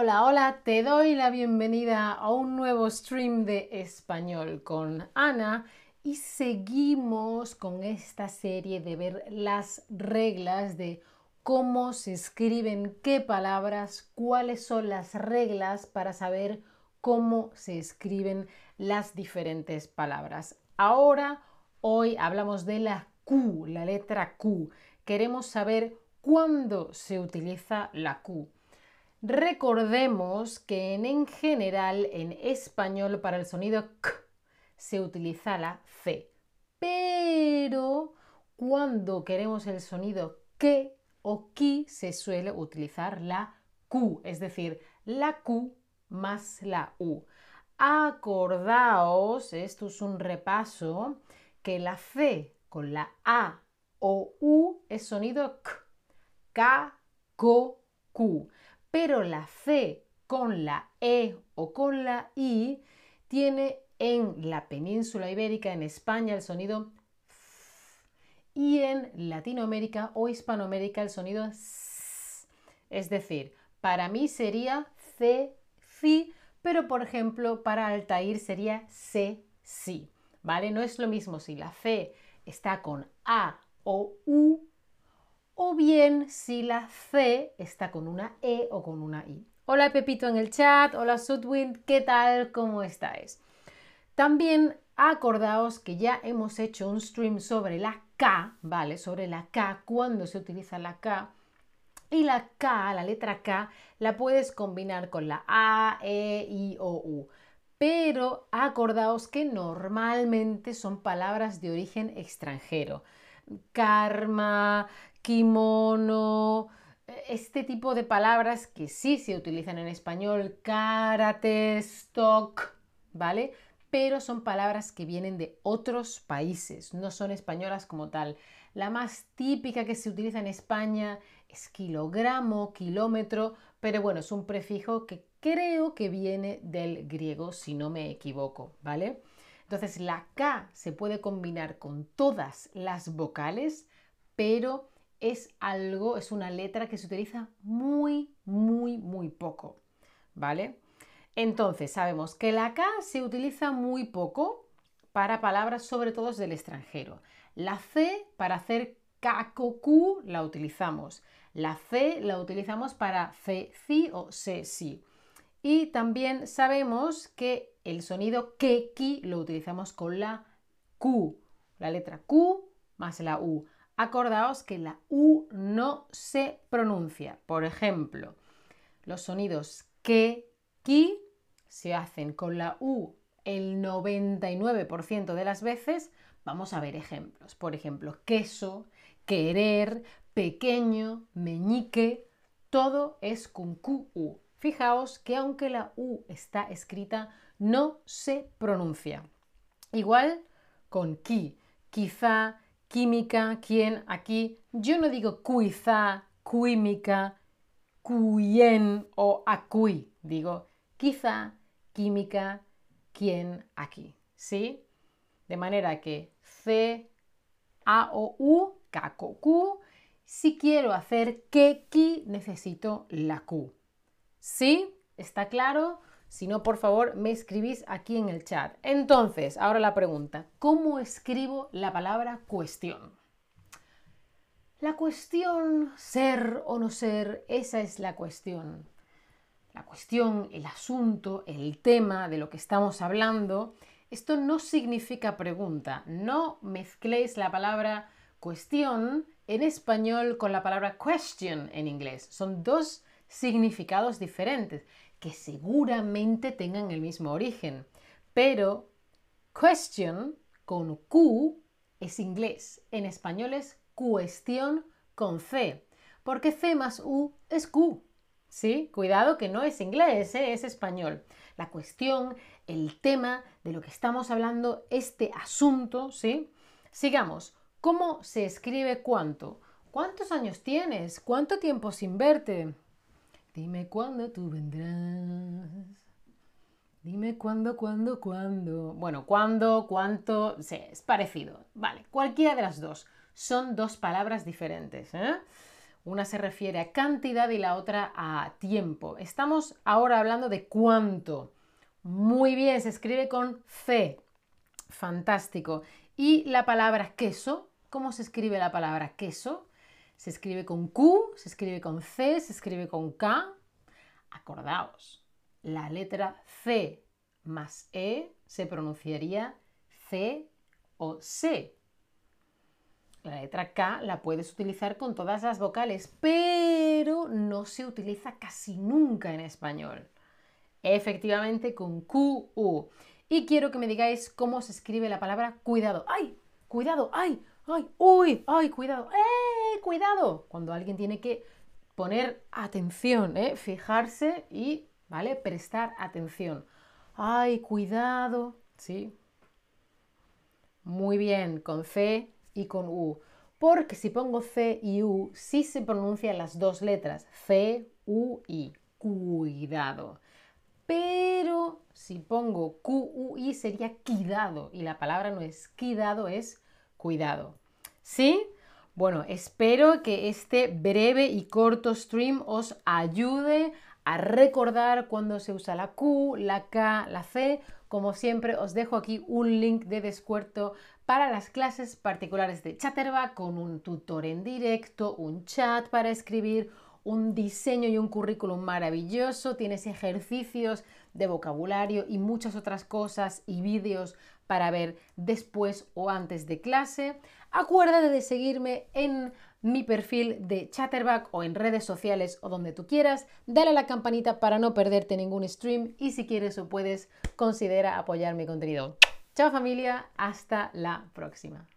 Hola, hola, te doy la bienvenida a un nuevo stream de español con Ana y seguimos con esta serie de ver las reglas de cómo se escriben qué palabras, cuáles son las reglas para saber cómo se escriben las diferentes palabras. Ahora, hoy hablamos de la Q, la letra Q. Queremos saber cuándo se utiliza la Q. Recordemos que en, general en español para el sonido K se utiliza la C, pero cuando queremos el sonido que o ki se suele utilizar la Q, es decir, la Q más la U. Acordaos, esto es un repaso, que la C con la A o U es sonido K, K, Ko, Q pero la C con la E o con la I tiene en la península ibérica, en España, el sonido y en Latinoamérica o Hispanoamérica el sonido S. Es decir, para mí sería C, C, pero por ejemplo para Altair sería C, sí. ¿Vale? No es lo mismo si la C está con A o U o bien si la C está con una E o con una I. Hola Pepito en el chat, hola Sudwind, ¿qué tal? ¿Cómo estáis? También acordaos que ya hemos hecho un stream sobre la K, ¿vale? Sobre la K, cuando se utiliza la K. Y la K, la letra K, la puedes combinar con la A, E, I o U. Pero acordaos que normalmente son palabras de origen extranjero. Karma, kimono, este tipo de palabras que sí se utilizan en español, karate, stock, ¿vale? Pero son palabras que vienen de otros países, no son españolas como tal. La más típica que se utiliza en España es kilogramo, kilómetro, pero bueno, es un prefijo que creo que viene del griego, si no me equivoco, ¿vale? Entonces la K se puede combinar con todas las vocales, pero es algo, es una letra que se utiliza muy, muy, muy poco, ¿vale? Entonces, sabemos que la K se utiliza muy poco para palabras sobre todo del extranjero. La C para hacer Q la utilizamos. La C la utilizamos para C, o si. Y también sabemos que el sonido que, ki lo utilizamos con la Q, la letra Q más la U. Acordaos que la U no se pronuncia. Por ejemplo, los sonidos que, ki se hacen con la U el 99% de las veces. Vamos a ver ejemplos. Por ejemplo, queso, querer, pequeño, meñique, todo es con QU. Fijaos que aunque la U está escrita, no se pronuncia. Igual con ki, quizá, química, quién, aquí. Yo no digo quizá, química, quien o acui. Digo quizá, química, quién, aquí. ¿Sí? De manera que C, A o U, Q. Si quiero hacer que, ki, necesito la Q. ¿Sí? ¿Está claro? Si no, por favor, me escribís aquí en el chat. Entonces, ahora la pregunta, ¿cómo escribo la palabra cuestión? La cuestión, ser o no ser, esa es la cuestión. La cuestión, el asunto, el tema de lo que estamos hablando, esto no significa pregunta. No mezcléis la palabra cuestión en español con la palabra question en inglés. Son dos significados diferentes que seguramente tengan el mismo origen. Pero question con Q es inglés. En español es cuestión con C. Porque C más U es Q. ¿Sí? Cuidado que no es inglés, ¿eh? es español. La cuestión, el tema de lo que estamos hablando, este asunto, ¿sí? Sigamos. ¿Cómo se escribe cuánto? ¿Cuántos años tienes? ¿Cuánto tiempo sin verte? Dime cuándo tú vendrás. Dime cuándo, cuándo, cuándo. Bueno, cuándo, cuánto, sí, es parecido. Vale, cualquiera de las dos. Son dos palabras diferentes. ¿eh? Una se refiere a cantidad y la otra a tiempo. Estamos ahora hablando de cuánto. Muy bien, se escribe con C. Fantástico. Y la palabra queso, ¿cómo se escribe la palabra queso? Se escribe con Q, se escribe con C, se escribe con K. Acordaos, la letra C más E se pronunciaría C o C. La letra K la puedes utilizar con todas las vocales, pero no se utiliza casi nunca en español. Efectivamente con Q, U. Y quiero que me digáis cómo se escribe la palabra cuidado. ¡Ay! Cuidado, ¡ay! ¡ay! ¡Uy! ¡ay! Cuidado, ¡eh! Cuidado. Cuando alguien tiene que poner atención, ¿eh? fijarse y, ¿vale? Prestar atención. ¡ay! Cuidado. ¿Sí? Muy bien, con C y con U. Porque si pongo C y U, sí se pronuncian las dos letras. C, U, I. Cuidado. Pero si pongo Q, U, I sería quidado. Y la palabra no es quidado, es cuidado. ¿Sí? Bueno, espero que este breve y corto stream os ayude a recordar cuando se usa la Q, la K, la C. Como siempre, os dejo aquí un link de descuento para las clases particulares de Chatterback con un tutor en directo, un chat para escribir, un diseño y un currículum maravilloso. Tienes ejercicios de vocabulario y muchas otras cosas y vídeos para ver después o antes de clase. Acuérdate de seguirme en mi perfil de Chatterback o en redes sociales o donde tú quieras. Dale a la campanita para no perderte ningún stream y si quieres o puedes, considera apoyar mi contenido. Chao familia, hasta la próxima.